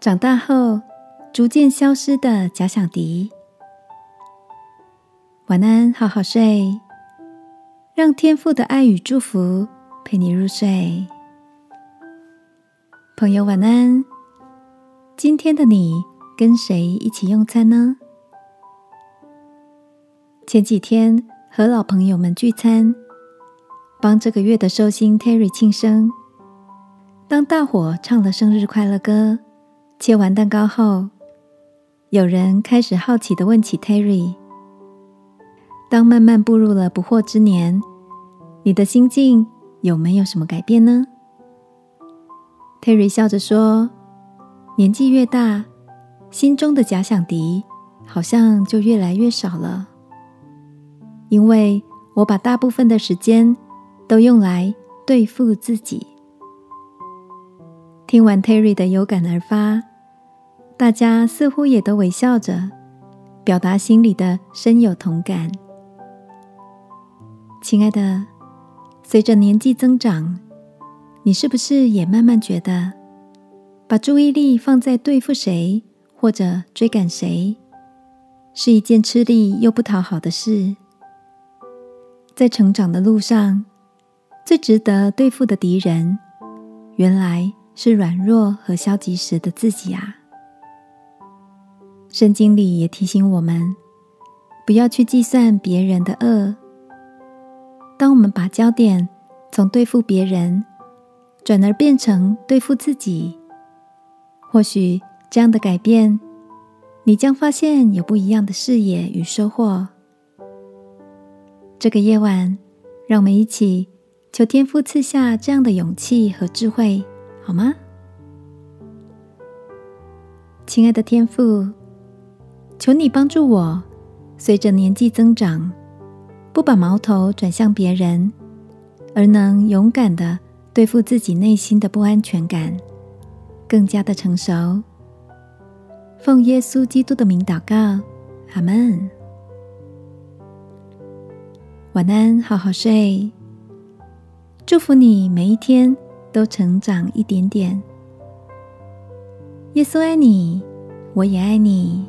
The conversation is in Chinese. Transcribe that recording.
长大后逐渐消失的假想敌。晚安，好好睡，让天父的爱与祝福陪你入睡。朋友，晚安。今天的你跟谁一起用餐呢？前几天和老朋友们聚餐，帮这个月的寿星 Terry 庆生。当大伙唱了生日快乐歌，切完蛋糕后，有人开始好奇的问起 Terry：“ 当慢慢步入了不惑之年，你的心境有没有什么改变呢？”Terry 笑着说。年纪越大，心中的假想敌好像就越来越少了，因为我把大部分的时间都用来对付自己。听完 Terry 的有感而发，大家似乎也都微笑着，表达心里的深有同感。亲爱的，随着年纪增长，你是不是也慢慢觉得？把注意力放在对付谁或者追赶谁，是一件吃力又不讨好的事。在成长的路上，最值得对付的敌人，原来是软弱和消极时的自己啊！圣经里也提醒我们，不要去计算别人的恶。当我们把焦点从对付别人，转而变成对付自己。或许这样的改变，你将发现有不一样的视野与收获。这个夜晚，让我们一起求天父赐下这样的勇气和智慧，好吗？亲爱的天父，求你帮助我，随着年纪增长，不把矛头转向别人，而能勇敢的对付自己内心的不安全感。更加的成熟，奉耶稣基督的名祷告，阿门。晚安，好好睡。祝福你每一天都成长一点点。耶稣爱你，我也爱你。